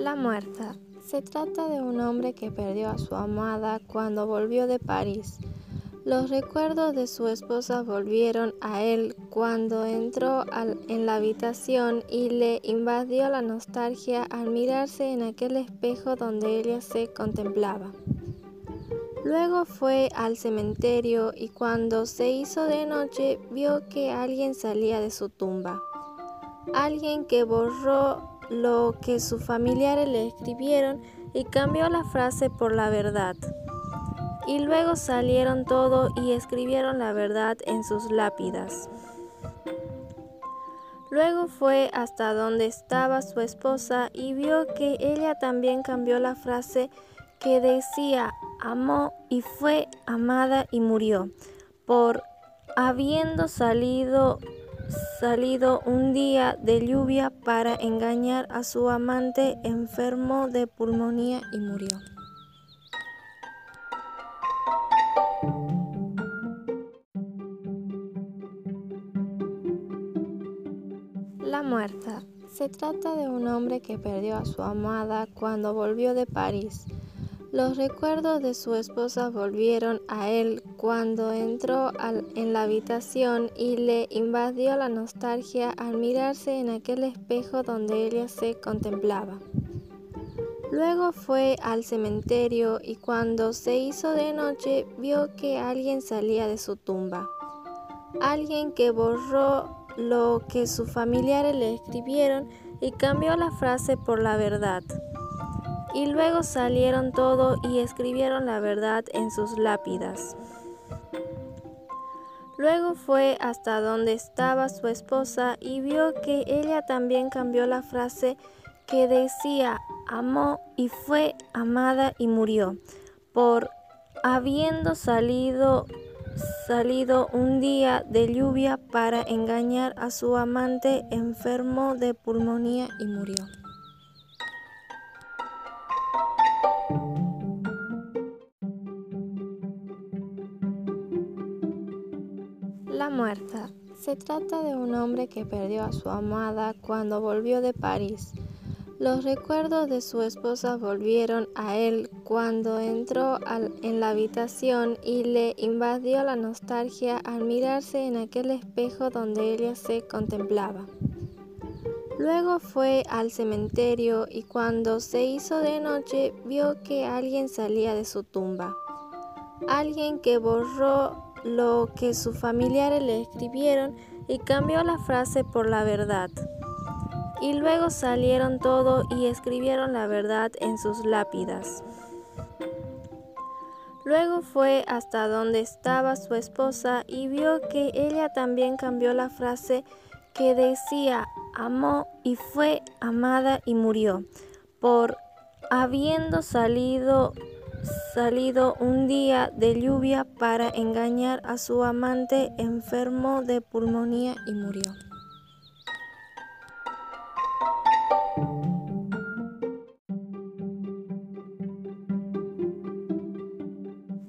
La muerta. Se trata de un hombre que perdió a su amada cuando volvió de París. Los recuerdos de su esposa volvieron a él cuando entró en la habitación y le invadió la nostalgia al mirarse en aquel espejo donde ella se contemplaba. Luego fue al cementerio y cuando se hizo de noche vio que alguien salía de su tumba. Alguien que borró lo que sus familiares le escribieron y cambió la frase por la verdad. Y luego salieron todo y escribieron la verdad en sus lápidas. Luego fue hasta donde estaba su esposa y vio que ella también cambió la frase que decía amó y fue amada y murió, por habiendo salido salido un día de lluvia para engañar a su amante enfermo de pulmonía y murió. La muerta. Se trata de un hombre que perdió a su amada cuando volvió de París. Los recuerdos de su esposa volvieron a él cuando entró en la habitación y le invadió la nostalgia al mirarse en aquel espejo donde ella se contemplaba. Luego fue al cementerio y cuando se hizo de noche vio que alguien salía de su tumba. Alguien que borró lo que sus familiares le escribieron y cambió la frase por la verdad. Y luego salieron todo y escribieron la verdad en sus lápidas. Luego fue hasta donde estaba su esposa y vio que ella también cambió la frase que decía amó y fue amada y murió, por habiendo salido salido un día de lluvia para engañar a su amante enfermo de pulmonía y murió. Se trata de un hombre que perdió a su amada cuando volvió de París. Los recuerdos de su esposa volvieron a él cuando entró en la habitación y le invadió la nostalgia al mirarse en aquel espejo donde ella se contemplaba. Luego fue al cementerio y cuando se hizo de noche vio que alguien salía de su tumba. Alguien que borró lo que sus familiares le escribieron y cambió la frase por la verdad. Y luego salieron todo y escribieron la verdad en sus lápidas. Luego fue hasta donde estaba su esposa y vio que ella también cambió la frase que decía amó y fue amada y murió, por habiendo salido salido un día de lluvia para engañar a su amante enfermo de pulmonía y murió.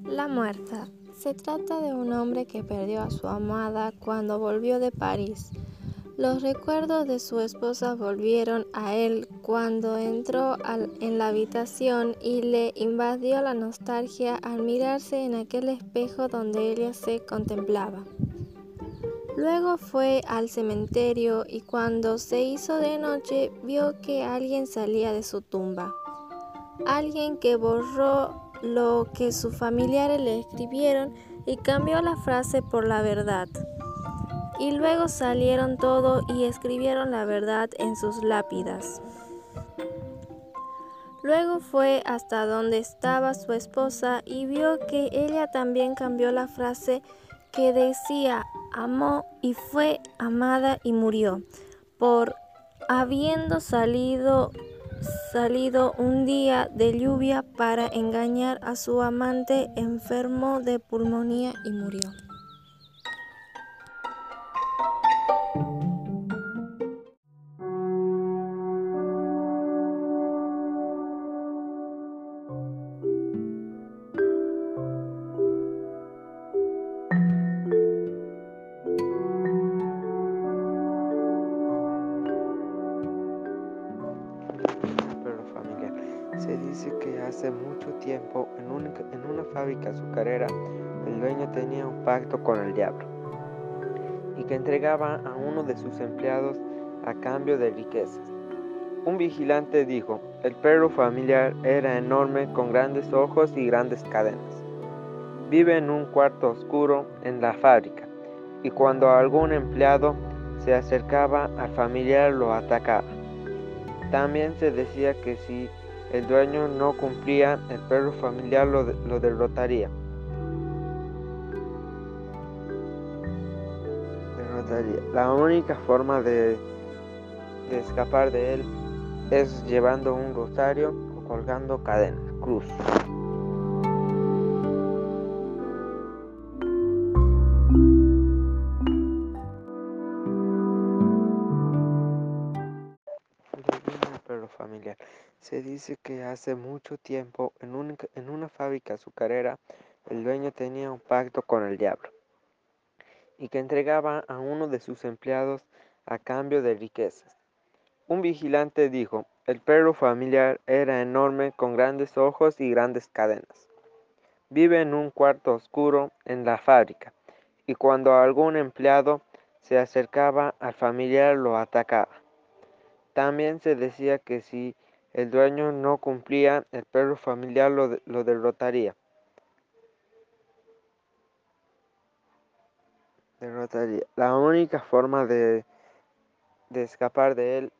La muerta. Se trata de un hombre que perdió a su amada cuando volvió de París. Los recuerdos de su esposa volvieron a él cuando entró en la habitación y le invadió la nostalgia al mirarse en aquel espejo donde ella se contemplaba. Luego fue al cementerio y cuando se hizo de noche vio que alguien salía de su tumba. Alguien que borró lo que sus familiares le escribieron y cambió la frase por la verdad. Y luego salieron todo y escribieron la verdad en sus lápidas. Luego fue hasta donde estaba su esposa y vio que ella también cambió la frase que decía amó y fue amada y murió, por habiendo salido salido un día de lluvia para engañar a su amante enfermo de pulmonía y murió. Hace mucho tiempo, en, en una fábrica azucarera, el dueño tenía un pacto con el diablo y que entregaba a uno de sus empleados a cambio de riquezas. Un vigilante dijo, el perro familiar era enorme con grandes ojos y grandes cadenas. Vive en un cuarto oscuro en la fábrica y cuando algún empleado se acercaba al familiar lo atacaba. También se decía que si el dueño no cumplía, el perro familiar lo, derrotaría. La única forma de, de escapar de él es llevando un rosario o colgando cadenas, cruz. Se dice que hace mucho tiempo, en una fábrica azucarera, el dueño tenía un pacto con el diablo y que entregaba a uno de sus empleados a cambio de riquezas. Un vigilante dijo, el perro familiar era enorme con grandes ojos y grandes cadenas. Vive en un cuarto oscuro en la fábrica y cuando algún empleado se acercaba al familiar lo atacaba. También se decía que si el dueño no cumplía, el perro familiar lo, derrotaría. derrotaría. La única forma de escapar de él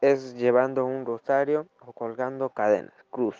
es llevando un rosario o colgando cadenas, cruz.